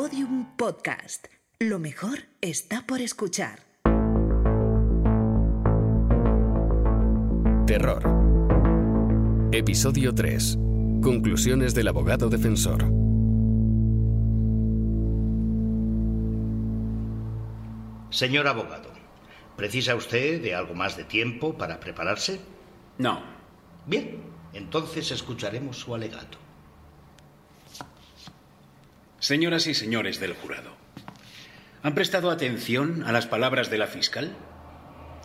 Podium Podcast. Lo mejor está por escuchar. Terror. Episodio 3. Conclusiones del abogado defensor. Señor abogado, ¿precisa usted de algo más de tiempo para prepararse? No. Bien, entonces escucharemos su alegato. Señoras y señores del jurado, ¿han prestado atención a las palabras de la fiscal?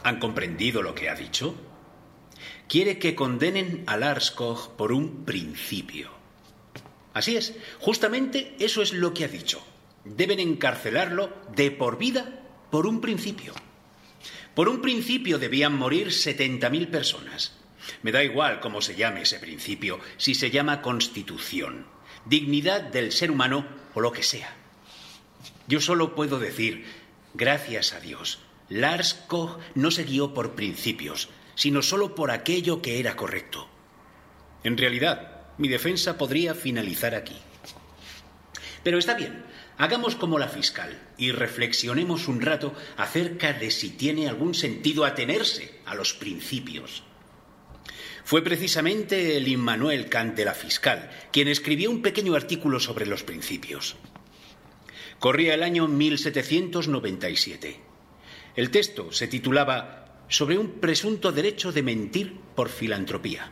¿Han comprendido lo que ha dicho? Quiere que condenen a Lars Koch por un principio. Así es, justamente eso es lo que ha dicho. Deben encarcelarlo de por vida por un principio. Por un principio debían morir 70.000 personas. Me da igual cómo se llame ese principio, si se llama constitución, dignidad del ser humano o lo que sea. Yo solo puedo decir, gracias a Dios, Lars Koch no se guió por principios, sino solo por aquello que era correcto. En realidad, mi defensa podría finalizar aquí. Pero está bien, hagamos como la fiscal y reflexionemos un rato acerca de si tiene algún sentido atenerse a los principios. Fue precisamente el Immanuel Kant de la fiscal quien escribió un pequeño artículo sobre los principios. Corría el año 1797. El texto se titulaba Sobre un presunto derecho de mentir por filantropía.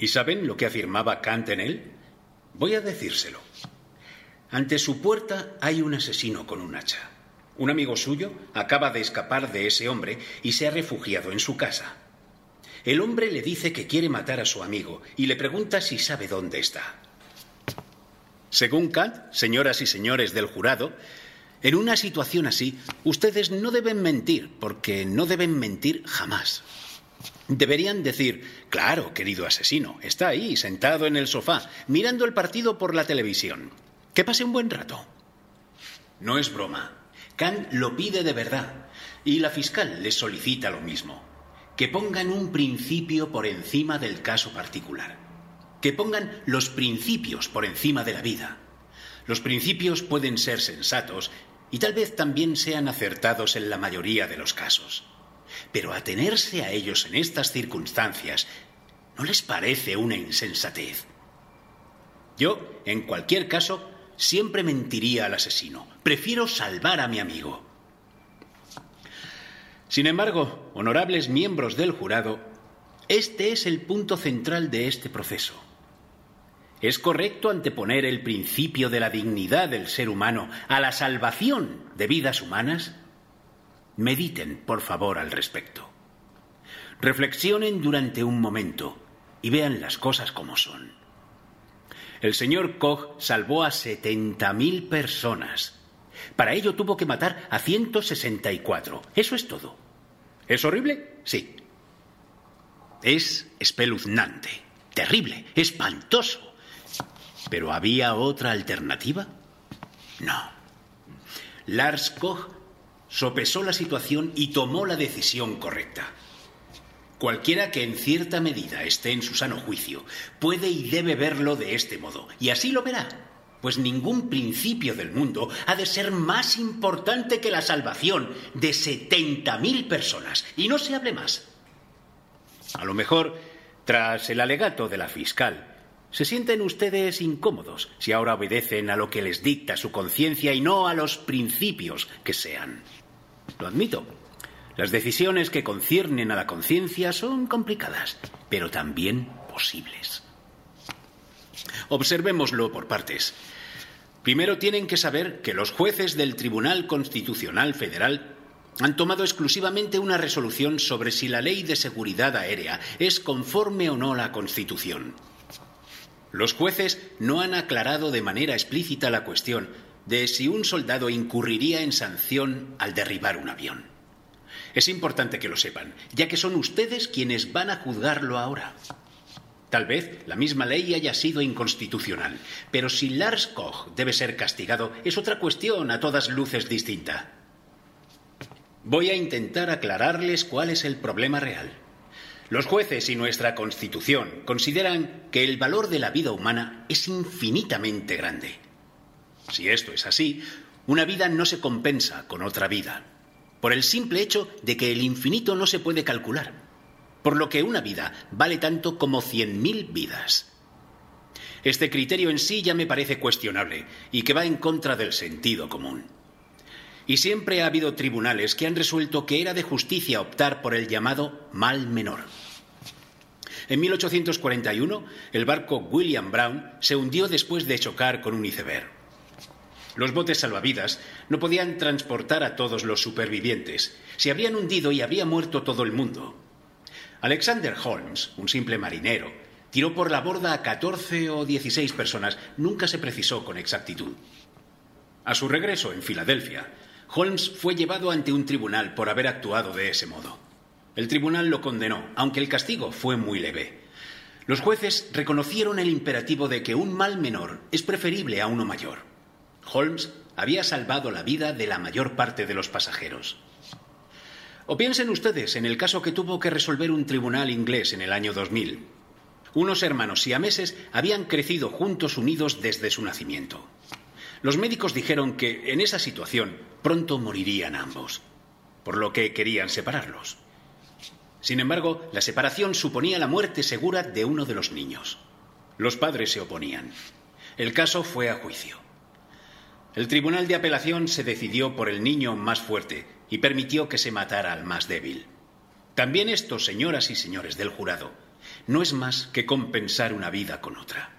¿Y saben lo que afirmaba Kant en él? Voy a decírselo. Ante su puerta hay un asesino con un hacha. Un amigo suyo acaba de escapar de ese hombre y se ha refugiado en su casa. El hombre le dice que quiere matar a su amigo y le pregunta si sabe dónde está. Según Kant, señoras y señores del jurado, en una situación así, ustedes no deben mentir, porque no deben mentir jamás. Deberían decir, claro, querido asesino, está ahí, sentado en el sofá, mirando el partido por la televisión. Que pase un buen rato. No es broma. Kant lo pide de verdad. Y la fiscal le solicita lo mismo. Que pongan un principio por encima del caso particular. Que pongan los principios por encima de la vida. Los principios pueden ser sensatos y tal vez también sean acertados en la mayoría de los casos. Pero atenerse a ellos en estas circunstancias ¿no les parece una insensatez? Yo, en cualquier caso, siempre mentiría al asesino. Prefiero salvar a mi amigo. Sin embargo, honorables miembros del jurado, este es el punto central de este proceso. ¿Es correcto anteponer el principio de la dignidad del ser humano a la salvación de vidas humanas? Mediten, por favor, al respecto. Reflexionen durante un momento y vean las cosas como son. El señor Koch salvó a 70.000 personas. Para ello tuvo que matar a 164. Eso es todo. ¿Es horrible? Sí. Es espeluznante, terrible, espantoso. ¿Pero había otra alternativa? No. Lars Koch sopesó la situación y tomó la decisión correcta. Cualquiera que en cierta medida esté en su sano juicio puede y debe verlo de este modo, y así lo verá, pues ningún principio del mundo ha de ser más importante que la salvación de 70.000 personas, y no se hable más. A lo mejor, tras el alegato de la fiscal, se sienten ustedes incómodos si ahora obedecen a lo que les dicta su conciencia y no a los principios que sean. Lo admito. Las decisiones que conciernen a la conciencia son complicadas, pero también posibles. Observémoslo por partes. Primero tienen que saber que los jueces del Tribunal Constitucional Federal han tomado exclusivamente una resolución sobre si la ley de seguridad aérea es conforme o no a la Constitución. Los jueces no han aclarado de manera explícita la cuestión de si un soldado incurriría en sanción al derribar un avión. Es importante que lo sepan, ya que son ustedes quienes van a juzgarlo ahora. Tal vez la misma ley haya sido inconstitucional, pero si Lars Koch debe ser castigado es otra cuestión a todas luces distinta. Voy a intentar aclararles cuál es el problema real. Los jueces y nuestra Constitución consideran que el valor de la vida humana es infinitamente grande. Si esto es así, una vida no se compensa con otra vida, por el simple hecho de que el infinito no se puede calcular, por lo que una vida vale tanto como cien mil vidas. Este criterio en sí ya me parece cuestionable y que va en contra del sentido común. Y siempre ha habido tribunales que han resuelto que era de justicia optar por el llamado mal menor. En 1841, el barco William Brown se hundió después de chocar con un iceberg. Los botes salvavidas no podían transportar a todos los supervivientes. Se habrían hundido y habría muerto todo el mundo. Alexander Holmes, un simple marinero, tiró por la borda a 14 o 16 personas. Nunca se precisó con exactitud. A su regreso en Filadelfia, Holmes fue llevado ante un tribunal por haber actuado de ese modo. El tribunal lo condenó, aunque el castigo fue muy leve. Los jueces reconocieron el imperativo de que un mal menor es preferible a uno mayor. Holmes había salvado la vida de la mayor parte de los pasajeros. O piensen ustedes en el caso que tuvo que resolver un tribunal inglés en el año 2000. Unos hermanos siameses habían crecido juntos unidos desde su nacimiento. Los médicos dijeron que en esa situación pronto morirían ambos, por lo que querían separarlos. Sin embargo, la separación suponía la muerte segura de uno de los niños. Los padres se oponían. El caso fue a juicio. El Tribunal de Apelación se decidió por el niño más fuerte y permitió que se matara al más débil. También esto, señoras y señores del jurado, no es más que compensar una vida con otra.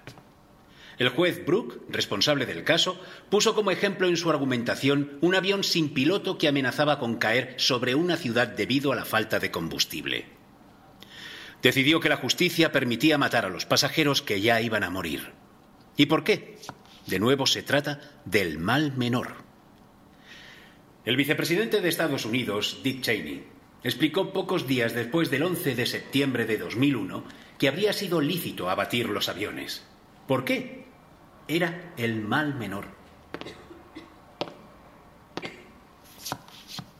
El juez Brooke, responsable del caso, puso como ejemplo en su argumentación un avión sin piloto que amenazaba con caer sobre una ciudad debido a la falta de combustible. Decidió que la justicia permitía matar a los pasajeros que ya iban a morir. ¿Y por qué? De nuevo se trata del mal menor. El vicepresidente de Estados Unidos, Dick Cheney, explicó pocos días después del 11 de septiembre de 2001 que habría sido lícito abatir los aviones. ¿Por qué? era el mal menor.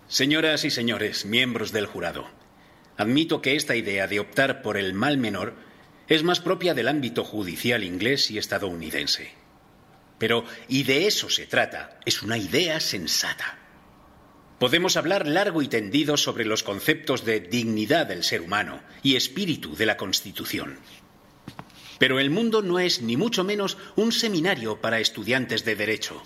Señoras y señores, miembros del jurado, admito que esta idea de optar por el mal menor es más propia del ámbito judicial inglés y estadounidense. Pero, y de eso se trata, es una idea sensata. Podemos hablar largo y tendido sobre los conceptos de dignidad del ser humano y espíritu de la Constitución. Pero el mundo no es ni mucho menos un seminario para estudiantes de derecho.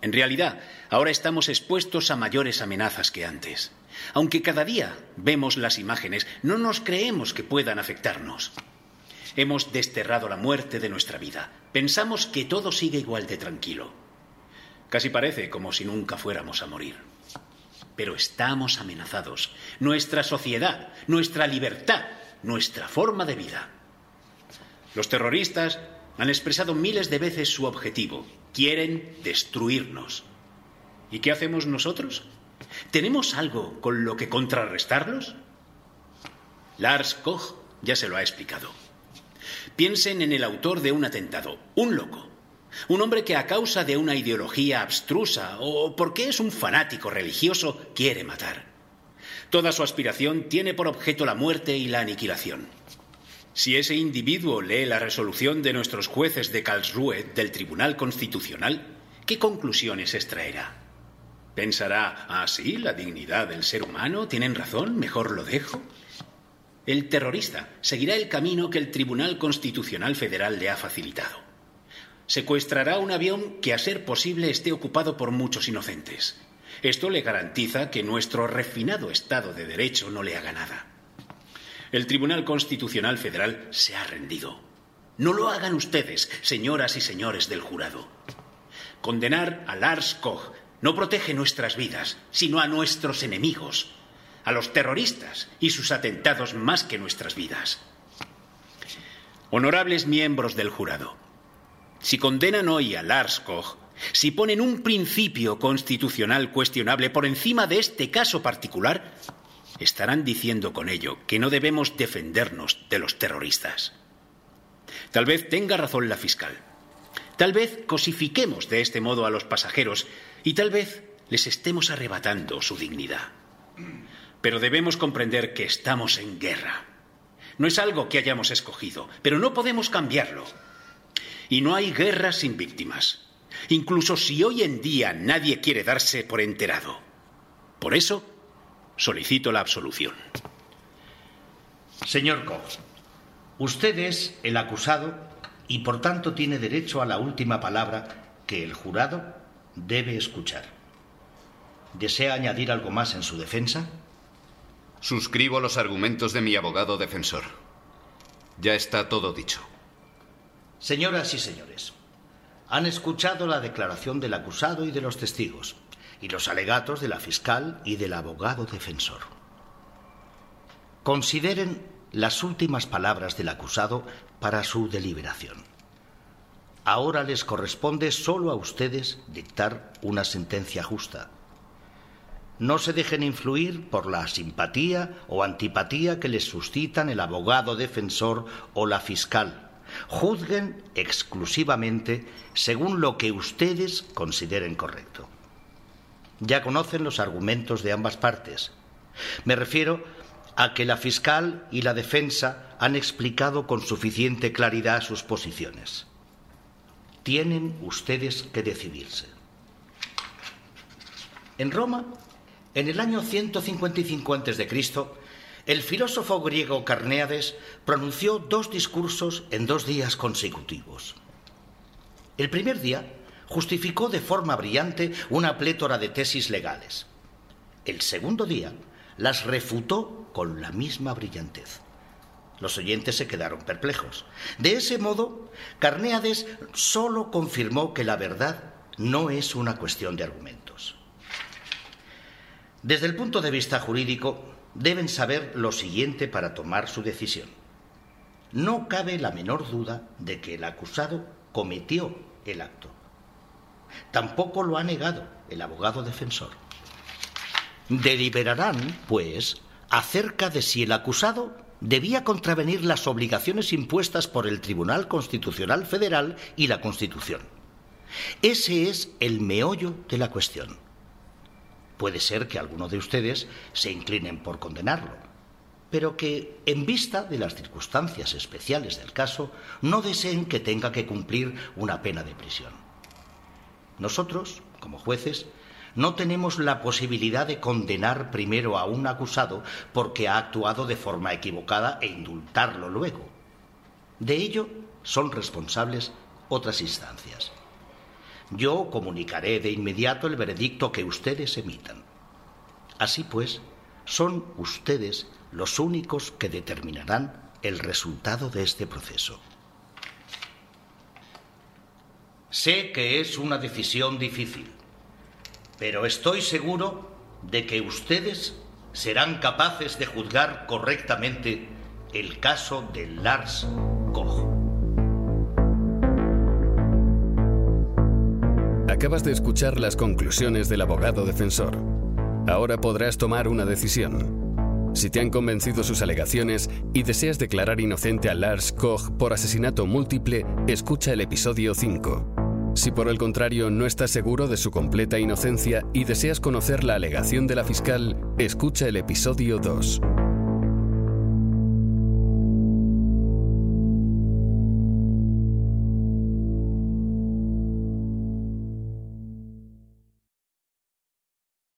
En realidad, ahora estamos expuestos a mayores amenazas que antes. Aunque cada día vemos las imágenes, no nos creemos que puedan afectarnos. Hemos desterrado la muerte de nuestra vida. Pensamos que todo sigue igual de tranquilo. Casi parece como si nunca fuéramos a morir. Pero estamos amenazados. Nuestra sociedad, nuestra libertad, nuestra forma de vida. Los terroristas han expresado miles de veces su objetivo. Quieren destruirnos. ¿Y qué hacemos nosotros? ¿Tenemos algo con lo que contrarrestarlos? Lars Koch ya se lo ha explicado. Piensen en el autor de un atentado, un loco, un hombre que a causa de una ideología abstrusa o porque es un fanático religioso quiere matar. Toda su aspiración tiene por objeto la muerte y la aniquilación. Si ese individuo lee la resolución de nuestros jueces de Karlsruhe del Tribunal Constitucional, ¿qué conclusiones extraerá? ¿Pensará, ah, sí, la dignidad del ser humano? ¿Tienen razón? Mejor lo dejo. El terrorista seguirá el camino que el Tribunal Constitucional Federal le ha facilitado. Secuestrará un avión que, a ser posible, esté ocupado por muchos inocentes. Esto le garantiza que nuestro refinado Estado de Derecho no le haga nada. El Tribunal Constitucional Federal se ha rendido. No lo hagan ustedes, señoras y señores del jurado. Condenar a Lars Koch no protege nuestras vidas, sino a nuestros enemigos, a los terroristas y sus atentados más que nuestras vidas. Honorables miembros del jurado, si condenan hoy a Lars Koch, si ponen un principio constitucional cuestionable por encima de este caso particular, estarán diciendo con ello que no debemos defendernos de los terroristas. Tal vez tenga razón la fiscal. Tal vez cosifiquemos de este modo a los pasajeros y tal vez les estemos arrebatando su dignidad. Pero debemos comprender que estamos en guerra. No es algo que hayamos escogido, pero no podemos cambiarlo. Y no hay guerra sin víctimas. incluso si hoy en día nadie quiere darse por enterado. Por eso, solicito la absolución. Señor Koch, usted es el acusado y por tanto tiene derecho a la última palabra que el jurado debe escuchar. ¿Desea añadir algo más en su defensa? Suscribo los argumentos de mi abogado defensor. Ya está todo dicho. Señoras y señores, han escuchado la declaración del acusado y de los testigos, y los alegatos de la fiscal y del abogado defensor. Consideren las últimas palabras del acusado para su deliberación. Ahora les corresponde solo a ustedes dictar una sentencia justa. No se dejen influir por la simpatía o antipatía que les suscitan el abogado defensor o la fiscal. Juzguen exclusivamente según lo que ustedes consideren correcto. Ya conocen los argumentos de ambas partes. Me refiero a que la fiscal y la defensa han explicado con suficiente claridad sus posiciones. Tienen ustedes que decidirse. En Roma, en el año 155 a.C., el filósofo griego Carnéades pronunció dos discursos en dos días consecutivos. El primer día justificó de forma brillante una plétora de tesis legales. El segundo día las refutó con la misma brillantez. Los oyentes se quedaron perplejos. De ese modo, Carnéades solo confirmó que la verdad no es una cuestión de argumentos. Desde el punto de vista jurídico, deben saber lo siguiente para tomar su decisión. No cabe la menor duda de que el acusado cometió el acto. Tampoco lo ha negado el abogado defensor. Deliberarán, pues, acerca de si el acusado debía contravenir las obligaciones impuestas por el Tribunal Constitucional Federal y la Constitución. Ese es el meollo de la cuestión. Puede ser que alguno de ustedes se inclinen por condenarlo, pero que, en vista de las circunstancias especiales del caso, no deseen que tenga que cumplir una pena de prisión. Nosotros, como jueces, no tenemos la posibilidad de condenar primero a un acusado porque ha actuado de forma equivocada e indultarlo luego. De ello son responsables otras instancias. Yo comunicaré de inmediato el veredicto que ustedes emitan. Así pues, son ustedes los únicos que determinarán el resultado de este proceso. Sé que es una decisión difícil, pero estoy seguro de que ustedes serán capaces de juzgar correctamente el caso de Lars Koch. Acabas de escuchar las conclusiones del abogado defensor. Ahora podrás tomar una decisión. Si te han convencido sus alegaciones y deseas declarar inocente a Lars Koch por asesinato múltiple, escucha el episodio 5. Si por el contrario no estás seguro de su completa inocencia y deseas conocer la alegación de la fiscal, escucha el episodio 2.